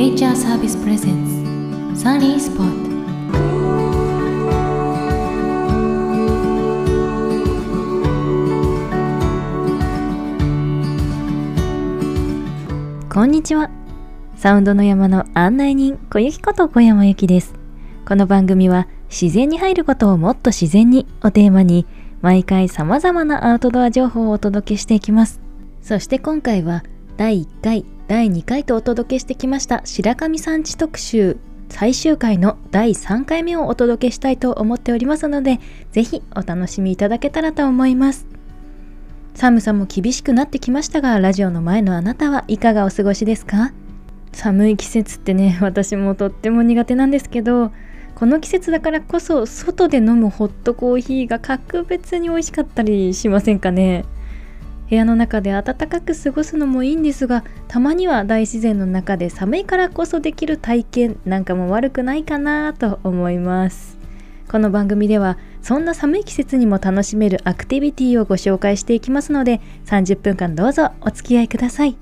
ネイチャーサービスプレゼンツサニースポットこんにちはサウンドの山の案内人小雪こと小山由紀ですこの番組は自然に入ることをもっと自然にをテーマに毎回様々なアウトドア情報をお届けしていきますそして今回は第1回第2回とお届けしてきました白神山地特集。最終回の第3回目をお届けしたいと思っておりますのでぜひお楽しみいただけたらと思います。寒さも厳しくなってきましたがラジオの前のあなたはいかがお過ごしですか？寒い季節ってね私もとっても苦手なんですけどこの季節だからこそ外で飲むホットコーヒーが格別に美味しかったりしませんかね？部屋の中で暖かく過ごすのもいいんですがたまには大自然の中で寒いからこそできる体験なんかも悪くないかなと思います。この番組ではそんな寒い季節にも楽しめるアクティビティをご紹介していきますので30分間どうぞお付き合いください。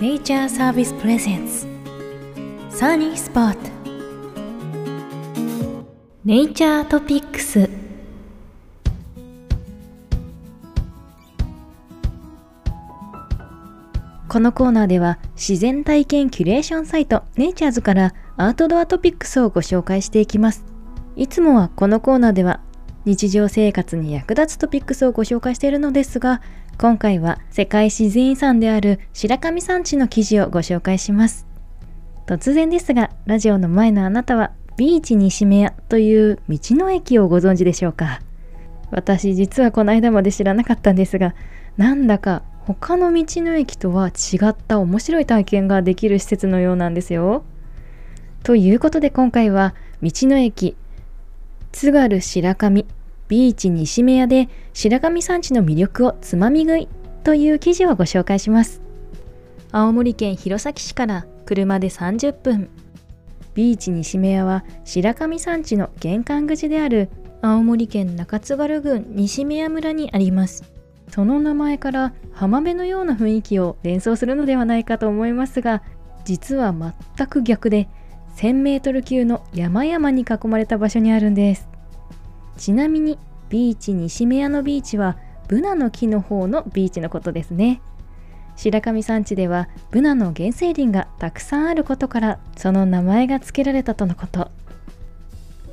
ネイチャーサービスプレゼンツサニースポットネイチャートピックスこのコーナーでは自然体験キュレーションサイトネイチャーズからアウトドアトピックスをご紹介していきます。いつもはこのコーナーでは日常生活に役立つトピックスをご紹介しているのですが、今回は世界自然遺産である白神山地の記事をご紹介します。突然ですが、ラジオの前のあなたはビーチ西目屋という道の駅をご存知でしょうか？私実はこの間まで知らなかったんですが、なんだか他の道の駅とは違った面白い体験ができる施設のようなんですよ。ということで今回は道の駅津軽白神ビーチ西目屋で白神山地の魅力をつまみ食いという記事をご紹介します。青森県弘前市から車で30分。ビーチ西目屋は白神山地の玄関口である青森県中津軽郡西目屋村にあります。その名前から浜辺のような雰囲気を連想するのではないかと思いますが実は全く逆で 1000m 級の山々に囲まれた場所にあるんです。ちなみにビーチ西目屋のビーチはブナの木の方のビーチのことですね。白神山地ではブナの原生林がたくさんあることからその名前が付けられたとのこと。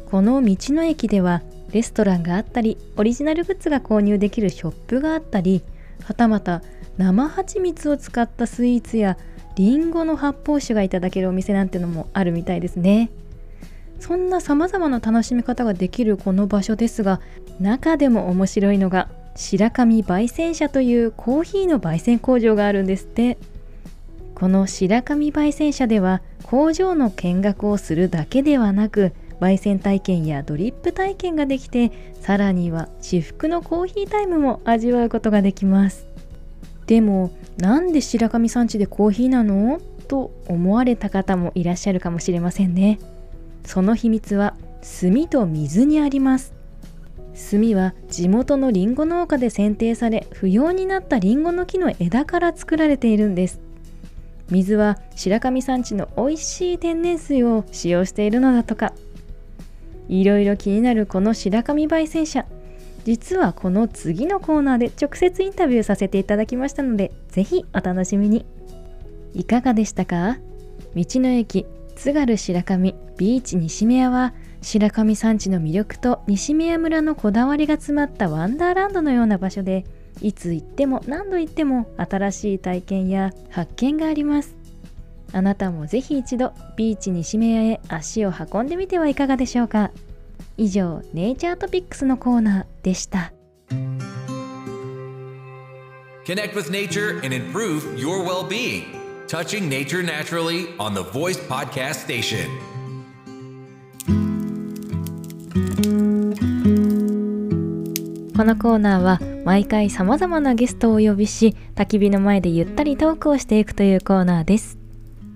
この道の駅ではレストランがあったりオリジナルグッズが購入できるショップがあったりはたまた生蜂蜜を使ったスイーツやりんごの発泡酒がいただけるお店なんてのもあるみたいですね。そんな様々な楽しみ方ができるこの場所ですが中でも面白いのが白神焙煎社というコーヒーの焙煎工場があるんですって。この白神焙煎社では工場の見学をするだけではなく焙煎体験やドリップ体験ができてさらには至福のコーヒータイムも味わうことができます。でもなんで白神山地でコーヒーなの？と思われた方もいらっしゃるかもしれませんね。その秘密は炭と水にあります。炭は地元のりんご農家で剪定され不要になったりんごの木の枝から作られているんです。水は白神山地の美味しい天然水を使用しているのだとか。いろいろ気になるこの白神焙煎車実はこの次のコーナーで直接インタビューさせていただきましたのでぜひお楽しみに。いかがでしたか？道の駅津軽白神ビーチ西目屋は白神山地の魅力と西目屋村のこだわりが詰まったワンダーランドのような場所でいつ行っても何度行っても新しい体験や発見があります。あなたもぜひ一度ビーチ西目屋へ足を運んでみてはいかがでしょうか。以上ネイチャートピックスのコーナーでした。Connect with nature and improve your well-being. Touching nature naturally on the Voice Podcast Station. このコーナーは毎回さまざまなゲストをお呼びし焚き火の前でゆったりトークをしていくというコーナーです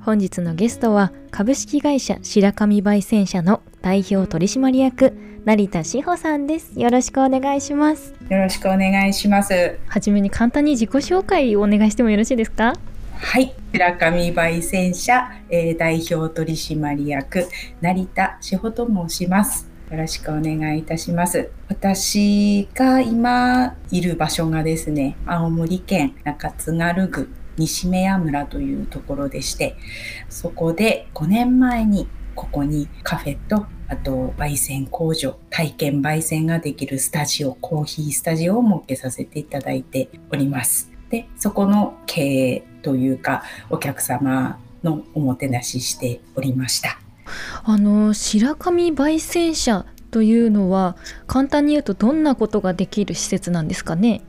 本日のゲストは株式会社白神焙煎社の代表取締役成田志保さんです。よろしくお願いします。よろしくお願いします。はじめに簡単に自己紹介をお願いしてもよろしいですか？はい。白神焙煎社、えー、代表取締役成田志保と申します。よろしくお願いいたします。私が今いる場所がですね、青森県中津軽郡西目屋村というところでして、そこで5年前にここにカフェとあと焙煎工場、体験焙煎ができるスタジオ、コーヒースタジオを設けさせていただいております。で、そこの経営というかお客様のおもてなししておりました。あの白神焙煎社というのは簡単に言うとどんなことができる施設なんですかね？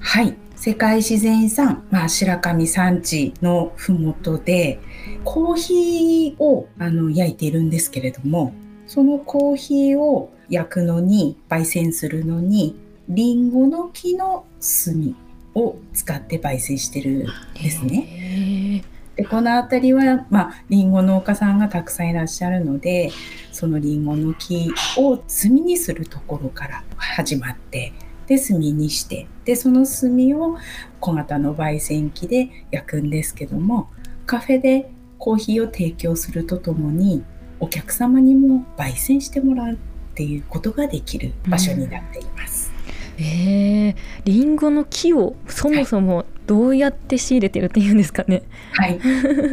はい世界自然遺産、まあ、白神山地のふもとでコーヒーをあの焼いているんですけれどもそのコーヒーを焼くのに焙煎するのにリンゴの木の炭を使って焙煎してるんですね。でこの辺りは、まあ、リンゴ農家さんがたくさんいらっしゃるのでそのリンゴの木を炭にするところから始まってで炭にしてでその炭を小型の焙煎機で焼くんですけどもカフェでコーヒーを提供するとともにお客様にも焙煎してもらうっていうことができる場所になっています。うん、えー、リンゴの木をそもそもどうやって仕入れてるっていうんですかね。はい、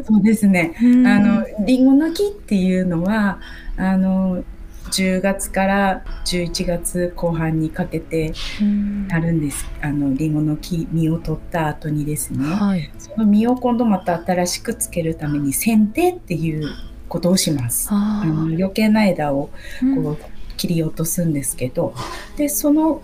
そうですね。あのリンゴの木っていうのはあの10月から11月後半にかけてなるんです。あのリンゴの木実を取った後にですね、はい、その実を今度また新しくつけるために剪定っていうことをします。あの余計な枝をこう切り落とすんですけど、でその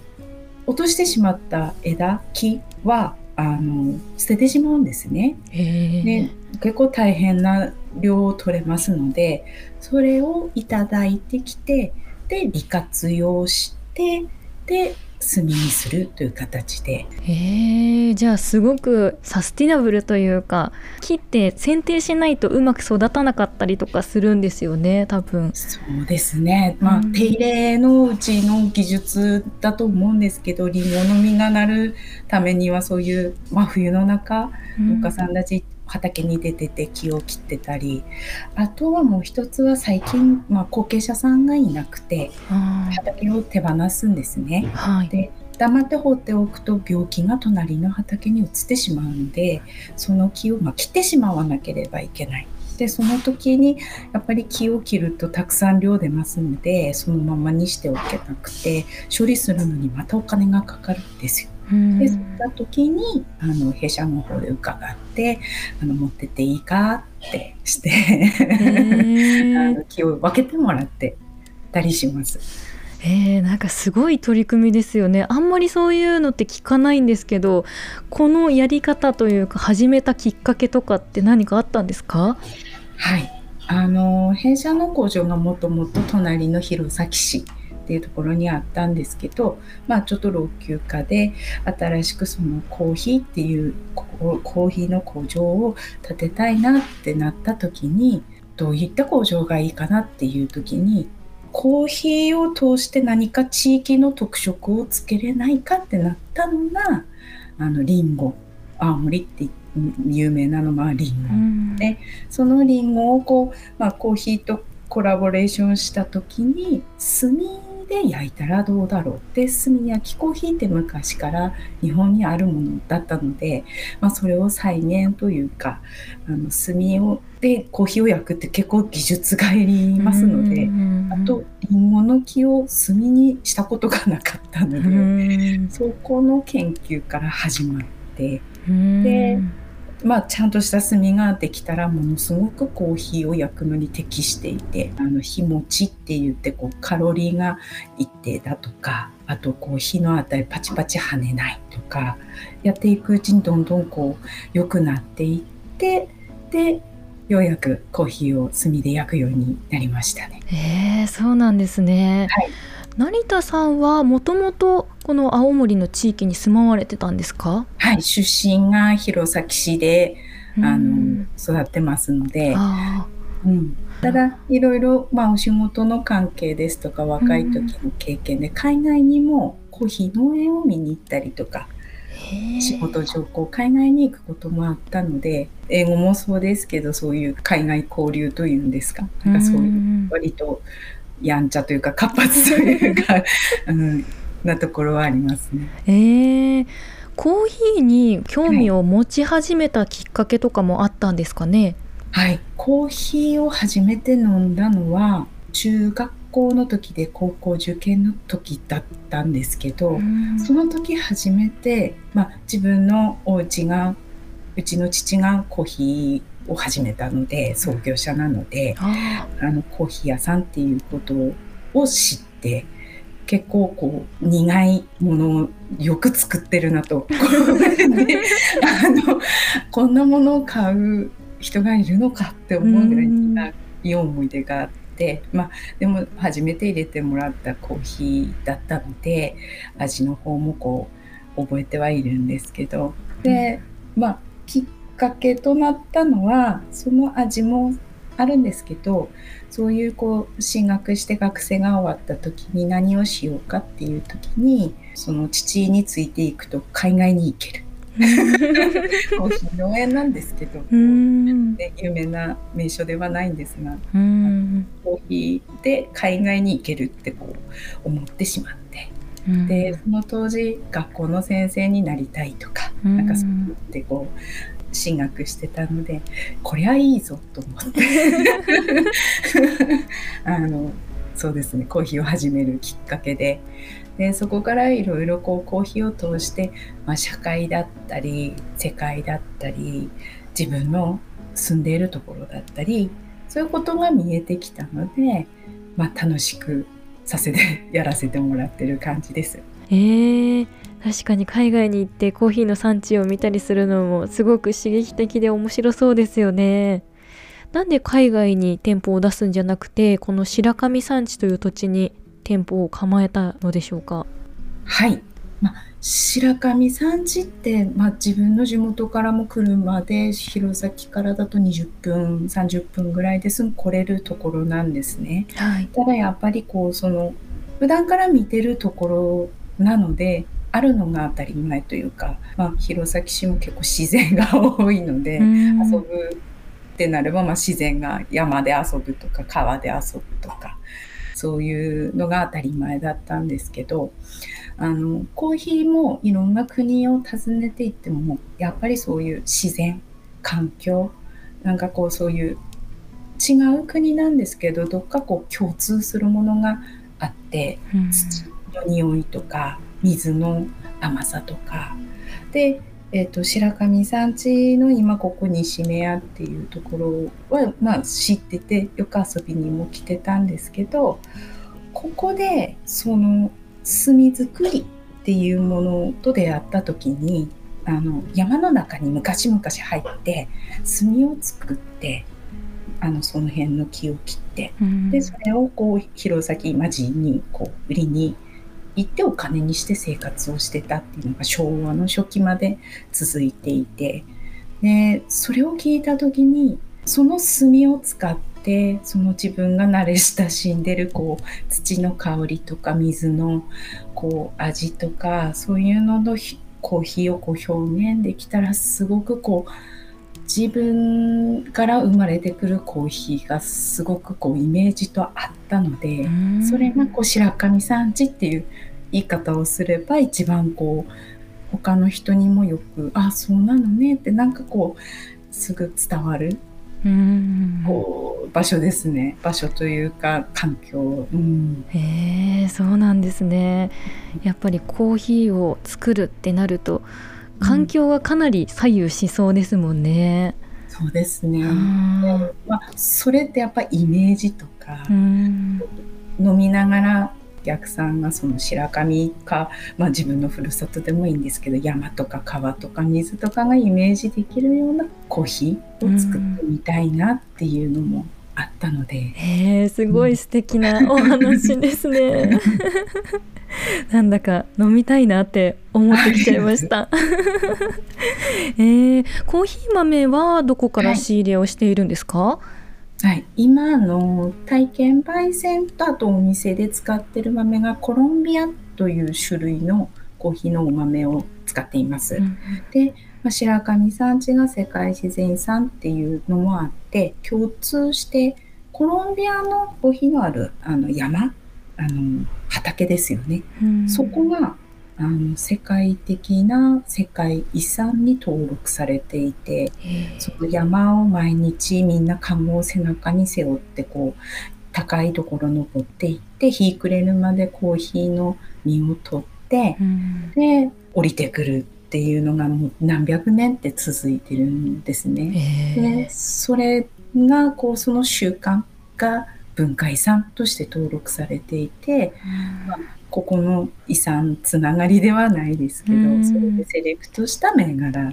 落としてしまった枝木はあの捨ててしまうんですね。で結構大変な量を取れますのでそれをいただいてきてで利活用してで炭にするという形で。へえじゃあすごくサスティナブルというか木って剪定しないとうまく育たなかったりとかするんですよね多分。そうですね、まあ、うん、手入れのうちの技術だと思うんですけどりんごの実がなるためにはそういう真冬の中農家さんたち畑に出てて木を切ってたりあとはもう一つは最近、まあ、後継者さんがいなくて畑を手放すんですね。はい、で黙って放っておくと病気が隣の畑に移ってしまうのでその木を、まあ、切ってしまわなければいけない。でその時にやっぱり木を切るとたくさん量出ますのでそのままにしておけなくて処理するのにまたお金がかかるんですよ。でそった時にあの弊社の方で伺ってあの持ってっていいかってして あの気を分けてもらってたりします。えー、なんかすごい取り組みですよね。あんまりそういうのって聞かないんですけどこのやり方というか始めたきっかけとかって何かあったんですか？はい。あの弊社の工場がもともと隣の弘前市っていうところにあったんですけど、まあ、ちょっと老朽化で新しくそのコーヒーっていうコーヒーの工場を建てたいなってなった時にどういった工場がいいかなっていう時にコーヒーを通して何か地域の特色をつけれないかってなったのがあのリンゴ青森って有名なのはリンゴ、でそのリンゴをこう、まあ、コーヒーとコラボレーションした時に炭で焼いたらどうだろうで炭焼きコーヒーって昔から日本にあるものだったので、まあ、それを再現というかあの炭をでコーヒーを焼くって結構技術がいりますのであとりんごの木を炭にしたことがなかったのでそこの研究から始まってでまあ、ちゃんとした炭ができたらものすごくコーヒーを焼くのに適していてあの日持ちって言ってこうカロリーが一定だとかあとこう火のあたりパチパチ跳ねないとかやっていくうちにどんどんこう良くなっていってでようやくコーヒーを炭で焼くようになりましたね。えー、そうなんですね。はい成田さんはもともとこの青森の地域に住まわれてたんですか？はい出身が弘前市であの育ってますので。あうん、ただいろいろ、まあ、お仕事の関係ですとか若い時の経験で、海外にもコーヒー農園を見に行ったりとか仕事上こう海外に行くこともあったので英語もそうですけどそういう海外交流というんですか？なんかそういう割とやんちゃというか活発というか、うん、なところはありますね。えー、コーヒーに興味を持ち始めたきっかけとかもあったんですかね、はい、コーヒーを初めて飲んだのは中学校の時で高校受験の時だったんですけど、その時初めて、まあ、自分のお家がうちの父がコーヒーを始めたので創業者なので、ああのコーヒー屋さんっていうことを知って結構こう苦いものをよく作ってるなと。で あのこんなものを買う人がいるのかって思うぐらい苦い思い出があって、まあ、でも初めて入れてもらったコーヒーだったので味の方もこう覚えてはいるんですけど。で、まあ、きっかけとなったのはその味もあるんですけどそういうこう進学して学生が終わった時に何をしようかっていう時にその父についていくと海外に行ける。コーヒー農園なんですけど、うん。で有名な名所ではないんですがうん。コーヒーで海外に行けるってこう思ってしまってうん。でその当時学校の先生になりたいとかうん。なんかそう言ってこう進学してたのでこりゃいいぞと思って あのそうですねコーヒーを始めるきっかけででそこからいろいろこうコーヒーを通して、まあ、社会だったり世界だったり自分の住んでいるところだったりそういうことが見えてきたので、まあ、楽しくさせてやらせてもらってる感じです。えー、確かに海外に行ってコーヒーの産地を見たりするのもすごく刺激的で面白そうですよね。なんで海外に店舗を出すんじゃなくてこの白神山地という土地に店舗を構えたのでしょうか？はい、まあ、白神山地って、まあ、自分の地元からも車で弘前からだと20分30分ぐらいですぐ来れるところなんですね。はい。ただやっぱりこうその普段から見てるところなのであるのが当たり前というか、まあ、弘前市も結構自然が多いので、遊ぶってなれば、まあ、自然が山で遊ぶとか川で遊ぶとかそういうのが当たり前だったんですけどあのコーヒーもいろんな国を訪ねていってもやっぱりそういう自然環境なんかこうそういう違う国なんですけどどっかこう共通するものがあってうん。土の匂いとか水の甘さとか。で、えー、と白神山地の今ここ西目屋っていうところは、まあ、知っててよく遊びにも来てたんですけどここでその炭作りっていうものと出会った時にあの山の中に昔々入って炭を作ってあのその辺の木を切ってうん。でそれをこう弘前町にこう売りに行ってお金にして生活をしてたっていうのが昭和の初期まで続いていて。でそれを聞いた時にその炭を使ってその自分が慣れ親しんでるこう土の香りとか水のこう味とかそういうののひコーヒーをこう表現できたらすごくこう自分から生まれてくるコーヒーがすごくこうイメージとあったので、うん。それがこう白神山地っていう言い方をすれば一番こう他の人にもよく「あそうなのね」ってなんかこうすぐ伝わるうん。こう場所ですね。場所というか環境。うん。へえそうなんですね。やっぱりコーヒーを作るってなると環境がかなり左右しそうですもんね。そうですね、うん。まあ、それってやっぱイメージとか、うん。飲みながらお客さんがその白神か、まあ、自分のふるさとでもいいんですけど山とか川とか水とかがイメージできるようなコーヒーを作ってみたいなっていうのもあったので、へえすごい素敵なお話ですね。なんだか飲みたいなって思ってきちゃいました。えー、コーヒー豆はどこから仕入れをしているんですか？はい、今の体験焙煎とあとお店で使ってる豆がコロンビアという種類のコーヒーのお豆を使っています。うんで、まあ、白神山地が世界自然遺産っていうのもあって共通してコロンビアのコーヒーのあるあの山あの畑ですよね。うん。そこがあの世界的な世界遺産に登録されていてその山を毎日みんなカゴを背中に背負ってこう高いところ登っていって日暮れるまでコーヒーの実を取ってうん。で降りてくるっていうのがもう何百年って続いてるんですね。へでそれがこうその習慣が文化遺産として登録されていてここの遺産つながりではないですけど、うん。それでセレクトした銘柄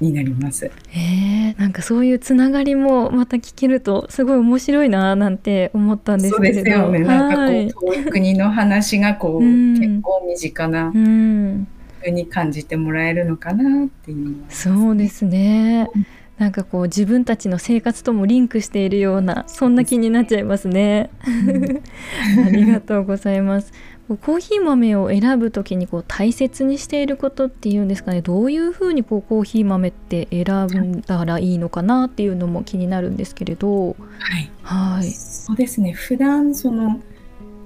になります。えー、なんかそういうつながりもまた聞けるとすごい面白いななんて思ったんですそうけれど。ですよね。なんかこう、はい。遠い国の話がこう、うん。結構身近なうん、風に感じてもらえるのかなっていうのはありますそうですねうんなんかこう自分たちの生活ともリンクしているようなそんな気になっちゃいますね。ありがとうございます。コーヒー豆を選ぶときにこう大切にしていることっていうんですかねどういうふうにこうコーヒー豆って選んだらいいのかなっていうのも気になるんですけれどはい。はいそうですね。普段その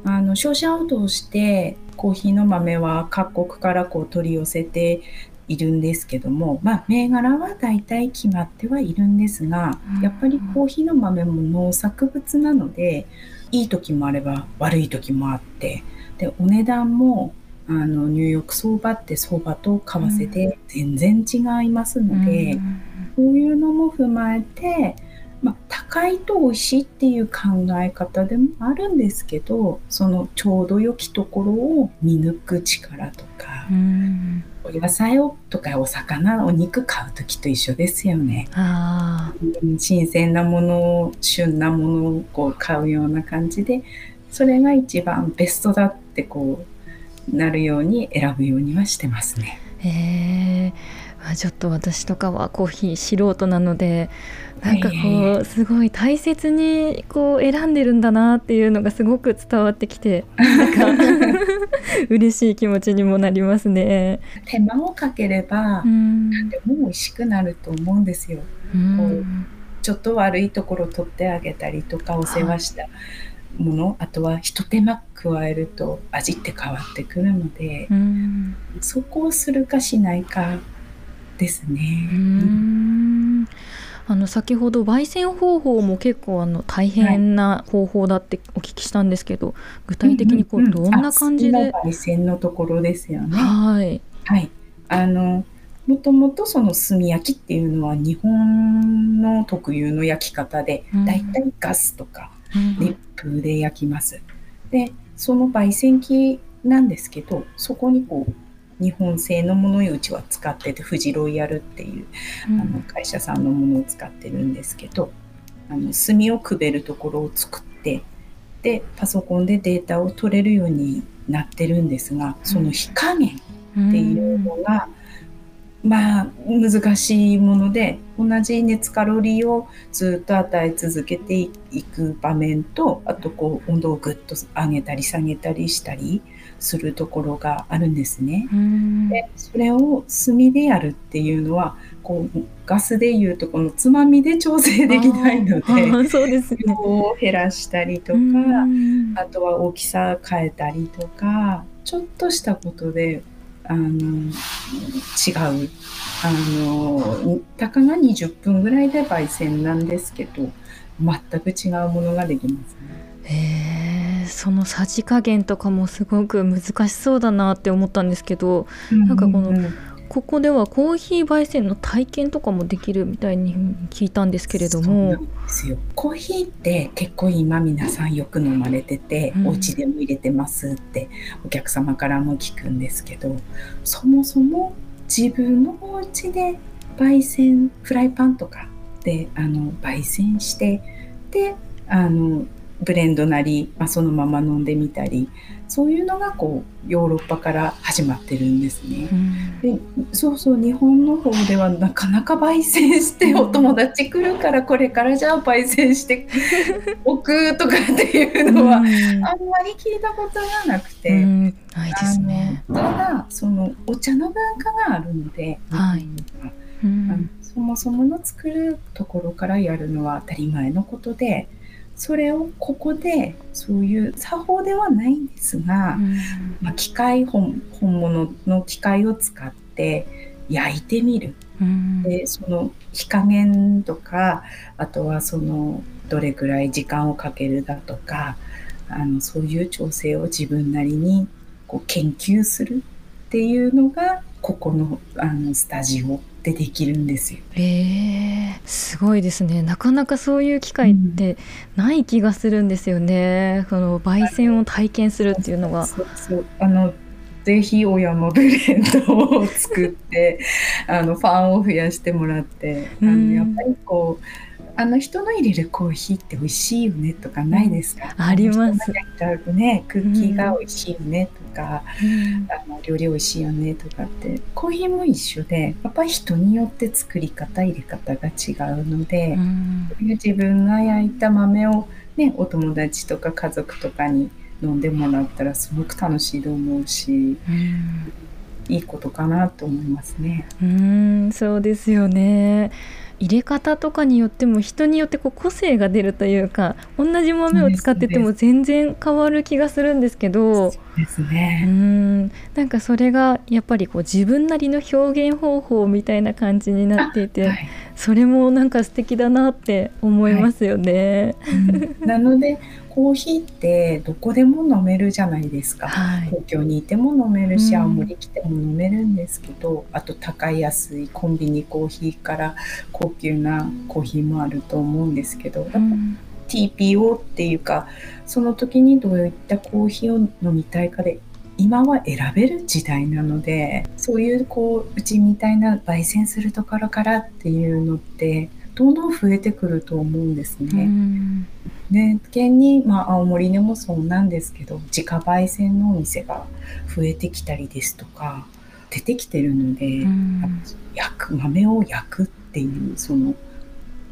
あの商社を通してコーヒーの豆は各国からこう取り寄せているんですけども、まあ銘柄は大体決まってはいるんですがうん、やっぱりコーヒーの豆も農作物なので、いい時もあれば悪い時もあって、でお値段もあのニューヨーク相場って相場と為替で全然違いますので。うんこういうのも踏まえて、まあ、高いと美味しいっていう考え方でもあるんですけどそのちょうど良きところを見抜く力とかう、んお野菜をとかお魚お肉買う時と一緒ですよね。あうん新鮮なものを旬なものをこう買うような感じでそれが一番ベストだってこうなるように選ぶようにはしてますね。えまあちょっと私とかはコーヒー素人なのでなんかこえうすごい大切にこう選んでるんだなっていうのがすごく伝わってきてなんか 嬉しい気持ちにもなりますね。手間をかければ、うんでも美味しくなると思うんですよ。うんちょっと悪いところ取ってあげたりとかお世話したもの、あとは一手間加えると味って変わってくるので、うんそこをするかしないかですね。うんあの先ほど焙煎方法も結構あの大変な方法だってお聞きしたんですけど、具体的にこうううんどんな感じで、あ炭の焙煎のところですよね。はい、はい。あの、もともとその炭焼きっていうのは日本の特有の焼き方で、うんだいたいガスとかうん熱風で焼きます。で、その焙煎機なんですけど、そこにこう、日本製のものをうちは使ってて、富士ロイヤルっていうあの会社さんのものを使ってるんですけど、あの炭をくべるところを作って、で、パソコンでデータを取れるようになってるんですが、その火加減っていうのが、まあ難しいもので同じ熱カロリーをずっと与え続けていく場面とあとこう温度をぐっと上げたり下げたりしたりするところがあるんですね。うんでそれを炭でやるっていうのはこうガスでいうとこのつまみで調整できないのでそうですね。量を減らしたりとか、うんあとは大きさ変えたりとかちょっとしたことであの違うあのたかが20分ぐらいで焙煎なんですけど全く違うものができますね。そのさじ加減とかもすごく難しそうだなって思ったんですけどなんかこのうん。うんここではコーヒー焙煎の体験とかもできるみたいに聞いたんですけれどそうなもんですよ。コーヒーって結構今皆さんよく飲まれてて、うん。お家でも入れてますってお客様からも聞くんですけどそもそも自分のお家で焙煎フライパンとかであの焙煎してであのブレンドなり、まあ、そのまま飲んでみたりそういうのがこうヨーロッパから始まってるんですね。うん。でそうそう日本の方ではなかなか焙煎してお友達来るからこれからじゃあ焙煎しておくとかっていうのはあんまり聞いたことがなくて。うん。ないですね。ただそのお茶の文化があるので、はい。うん。そもそもの作るところからやるのは当たり前のことでそれをここでそういう作法ではないんですが、まあ、機械本本物の機械を使って焼いてみる。うん。でその火加減とかあとはそのどれぐらい時間をかけるだとかあのそういう調整を自分なりにこう研究するっていうのがここのあのスタジオでできるんですよ。えー、すごいですね。なかなかそういう機会ってない気がするんですよね、その焙煎を体験するっていうのが。あのぜひ小山ブレンドを作ってあのファンを増やしてもらってあうん。のやっぱりこうあの人の入れるコーヒーって美味しいよねとかないですか、あります。ねクッキーが美味しいよねとか、うん。あの料理美味しいよねとかって。コーヒーも一緒でやっぱり人によって作り方入れ方が違うので。うん。自分が焼いた豆を、ね、お友達とか家族とかに飲んでもらったらすごく楽しいと思うしうん。いいことかなと思いますね。うーんそうですよね入れ方とかによっても人によってこう個性が出るというか同じ豆を使ってても全然変わる気がするんですけどで。ん。なんかそれがやっぱりこう自分なりの表現方法みたいな感じになっていて、はい。それもなんか素敵だなって思いますよね。うん。なのでコーヒーってどこでも飲めるじゃないですか。はい、東京にいても飲めるし、うん。青森来ても飲めるんですけどあと高い安いコンビニコーヒーから高級なコーヒーもあると思うんですけど、うん。TPO っていうかその時にどういったコーヒーを飲みたいかで今は選べる時代なのでそういうこううちみたいな焙煎するところからっていうのってどんどん増えてくると思うんですうね。んで現に、まあ、青森でもそうなんですけど自家焙煎のお店が増えてきたりですとか出てきてるので、うん焼く豆を焼くっていうその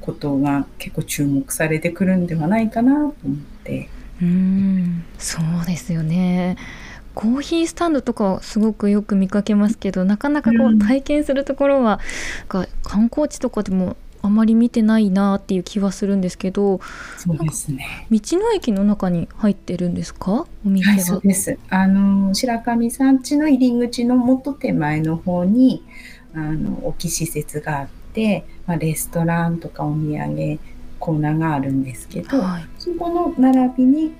ことが結構注目されてくるんではないかなと思って。うんそうですよね。コーヒースタンドとかはすごくよく見かけますけどなかなかこううん体験するところは、なんか観光地とかでもあまり見てないなっていう気はするんですけどそうですね。道の駅の中に入ってるんですか？お店が、はい、そうです。あの白神山地の入り口のもっと手前の方にあの大きい施設があって、まあ、レストランとかお土産コーナーがあるんですけど、はいそこの並びに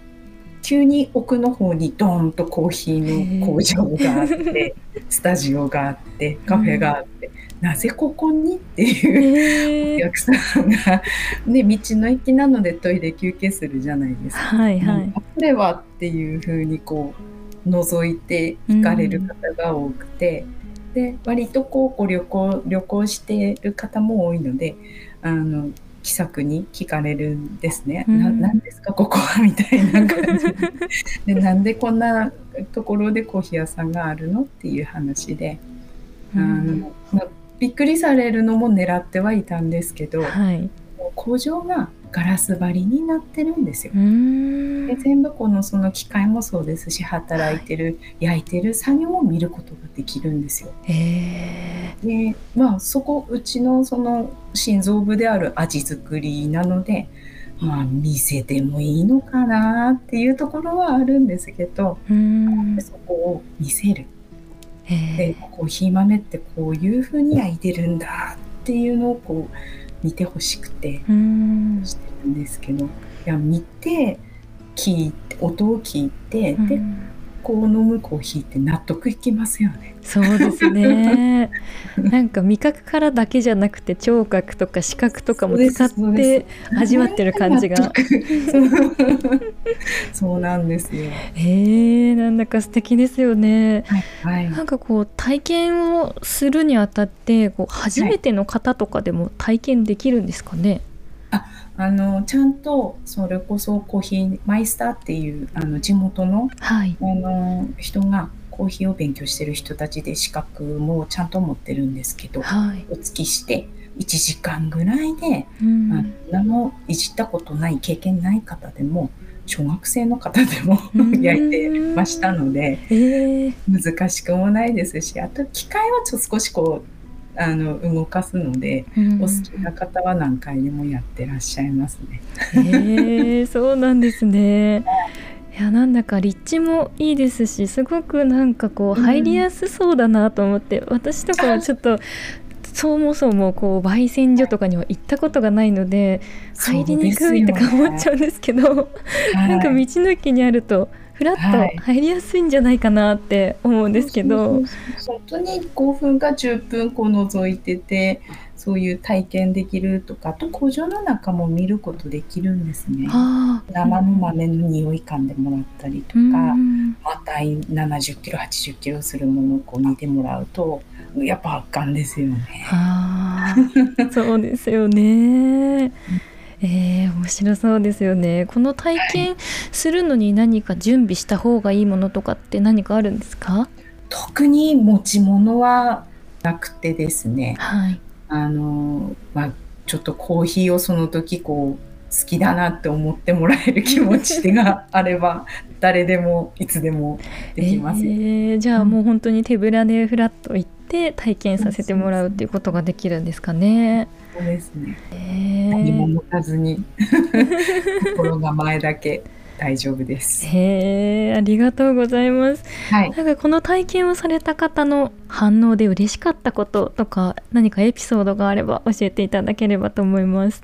急に奥の方にドーンとコーヒーの工場があって スタジオがあってカフェがあって、なぜここにっていう。お客さんが、ね、道の駅なのでトイレ休憩するじゃないですか。はいはい。これはっていうふうにこう覗いて行かれる方が多くて、で割とこうご旅行旅行してる方も多いのであの気さくに聞かれるんですね。うんなですかここはみたいな感じ ででなんでこんなところでコーヒー屋さんがあるのっていう話で、あのまあ、びっくりされるのも狙ってはいたんですけどはい。工場がガラス張りになってるんですよ。で全部このその機械もそうですし働いてる、焼いてる作業も見ることができるんですよ。へでまあそこうちのその心臓部である味作りなのでまあ見せてもいいのかなっていうところはあるんですけど、そこを見せる。へでコーヒー豆ってこういう風に焼いてるんだっていうのをこう見てほしくて。してるんですけど。いや見て聞いて音を聞いて、でうんこう飲むコーヒーって納得いきますよね。そうですね。なんか味覚からだけじゃなくて聴覚とか視覚とかも使って味わってる感じが。そうなんですよ。へえなんだか素敵ですよね。はい、はい。なんかこう体験をするにあたってこう初めての方とかでも体験できるんですかね、あのちゃんとそれこそコーヒーマイスターっていうあの地元のはい。あの人がコーヒーを勉強してる人たちで資格もちゃんと持ってるんですけどはい。お付きして1時間ぐらいで、うんあの何もいじったことない経験ない方でも小学生の方でもうん 焼いてましたのでええ難しくもないですしあと機械はちょっと少しこうあの動かすので、うん。お好きな方は何回でもやってらっしゃいますね。へえそうなんですね。い。やなんだか立地もいいですしすごくなんかこううん入りやすそうだなと思って、私とかはちょっとそもそもこう焙煎所とかには行ったことがないので入りにくいとか思っちゃうんですけどなんか道の駅にあるとふらっはいと入りやすいんじゃないかなって思うんですけど。本当に5分か10分こう覗いててそういう体験できるとかあと工場の中も見ることできるんですね。生の豆の匂い嗅んでもらったりとか、うんまた70キロ80キロするものをこう見てもらうとやっぱ圧巻ですよね。そうですよね。えー、面白そうですよね。この体験するのに何か準備した方がいいものとかって何かあるんですか？特に持ち物はなくてですねはい。あの、まあ、ちょっとコーヒーをその時こう好きだなって思ってもらえる気持ちがあれば 誰でもいつでもできますよ。えーじゃあもう本当に手ぶらでフラッと行って体験させてもらうっていうことができるんですかね。そうですね。えー何も持たずに心構えだけ大丈夫です。へーありがとうございます。はい。なんかこの体験をされた方の反応で嬉しかったこととか何かエピソードがあれば教えていただければと思います。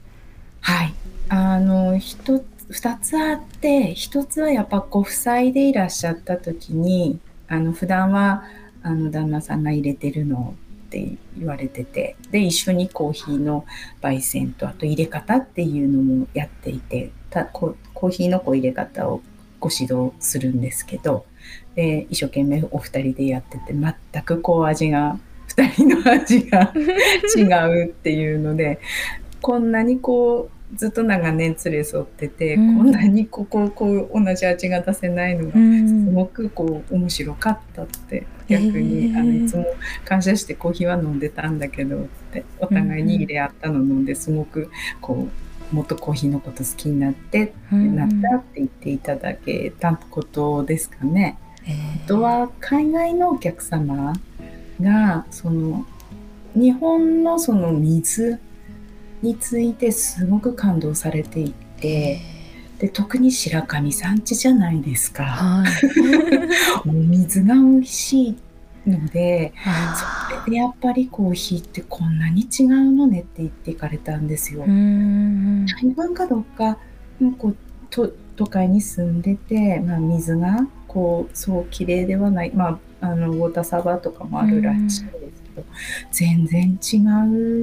はい。あの、一つ、二つあって、一つはやっぱご夫妻でいらっしゃった時に、あの、普段は、あの、旦那さんが入れてるのって言われてて、で、一緒にコーヒーの焙煎と、あと入れ方っていうのもやっていて、たココーヒーのこう入れ方をご指導するんですけど、で、一生懸命お二人でやってて、全くこう味が、二人の味が 違うっていうので、こんなにこうずっと長年連れ添ってて、うん。こんなにこここう同じ味が出せないのがすごくこう面白かったって逆に、へー。あのいつも感謝してコーヒーは飲んでたんだけどってお互いに入れ合ったの飲んですごくこうもっとコーヒーのこと好きになってうんなったって言っていただけたことですかね。えあとは海外のお客様がその日本のその水についてすごく感動されていてで特に白神山地じゃないですか。はい。お水が美味しいのであそれでやっぱりコーヒーってこんなに違うのねって言っていかれたんですよ。台湾かどっかのこうと都会に住んでて、まあ、水がこうそう綺麗ではない、まあ、あのウォーターサーバーとかもあるらしいんですけど、全然違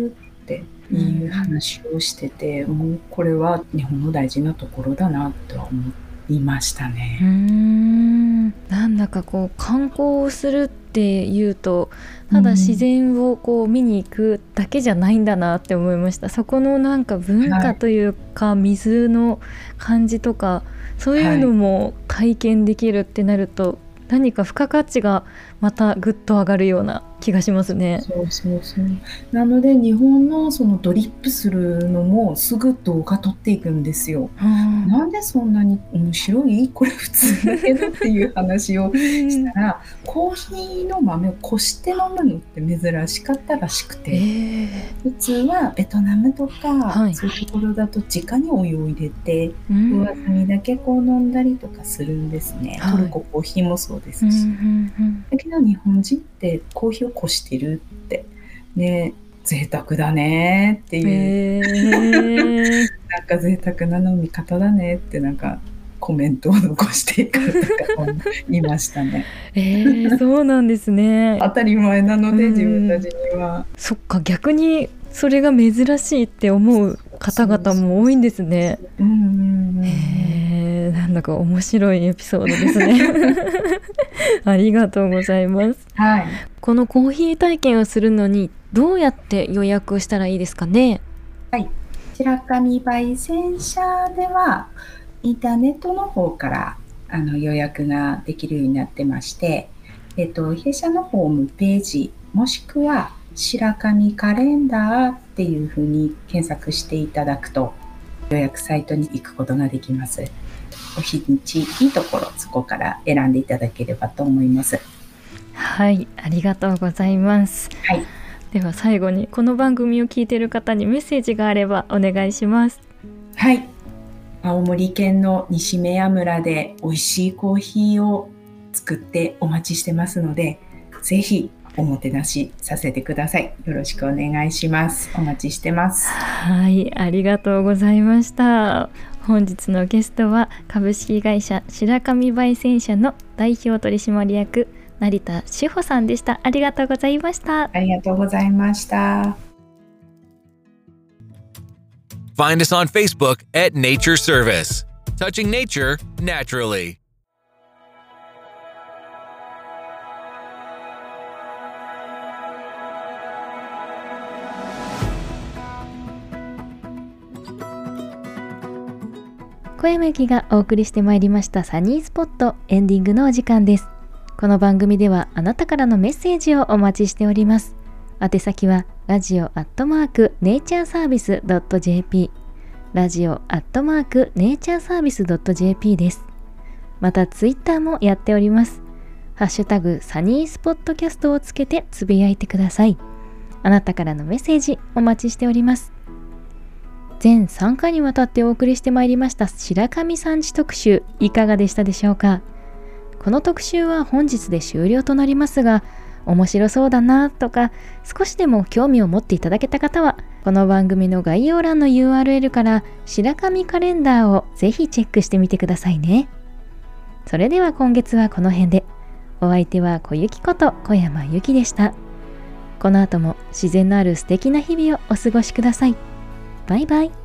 うっていう話をしてて、もうこれは日本の大事なところだなとは思いましたね。ん。なんだかこう観光をするっていうとただ自然をこう見に行くだけじゃないんだなって思いました。そこのなんか文化というか、水の感じとかそういうのも体験できるってなると、何か付加価値がまたぐっと上がるような気がしますね。そうそうそう。なので日本のそのドリップするのもすぐ動画撮っていくんですよ。なんでそんなに面白い？これ普通だけどっていう話をしたら、コーヒーの豆をこして飲むのって珍しかったらしくえて、ー。普通はベトナムとか、はい。そういうところだと直にお湯を入れてうん。上澄みだけこう飲んだりとかするんですね、はい。トルココーヒーもそうですし、うんうんうんだけど日本人ってコーヒーをこしてるってね贅沢だねっていう、えー なんか贅沢な飲み方だねってなんかコメントを残していかれた方もいましたね。えーそうなんですね。当たり前なのでうん自分たちには。そっか逆にそれが珍しいって思う方々も多いんですね。うんうんうんなんだか面白いエピソードですね。ありがとうございます。はい。このコーヒー体験をするのにどうやって予約したらいいですかね？白神焙煎社ではインターネットの方からあの予約ができるようになってまして、えっと、弊社のホームページもしくは白神カレンダーっていうふうに検索していただくと予約サイトに行くことができます。お日にちいいところそこから選んでいただければと思います。はいありがとうございます。はい。では最後にこの番組を聞いている方にメッセージがあればお願いします。はい。青森県の西目屋村で美味しいコーヒーを作ってお待ちしてますので、ぜひおもてなしさせてください。よろしくお願いします。お待ちしてます。はい、ありがとうございました。本日のゲストは株式会社白神焙煎社の代表取締役成田志保さんでした。ありがとうございました。ありがとうございました。Find us on Facebook at Nature Service, touching nature naturally. 小山由がお送りしてまいりましたサニースポットエンディングのお時間です。この番組ではあなたからのメッセージをお待ちしております。宛先はラジオアットマークネイチャーサービス .jp ラジオアットマークネイチャーサービス .jp です。またツイッターもやっております。ハッシュタグサニースポットキャストをつけてつぶやいてください。あなたからのメッセージお待ちしております。全3回にわたってお送りしてまいりました白神山地特集いかがでしたでしょうか？この特集は本日で終了となりますが面白そうだなとか少しでも興味を持っていただけた方はこの番組の概要欄の URL から白神カレンダーをぜひチェックしてみてくださいね。それでは今月はこの辺でお相手は小雪こと小山由紀でした。この後も自然のある素敵な日々をお過ごしください。バイバイ。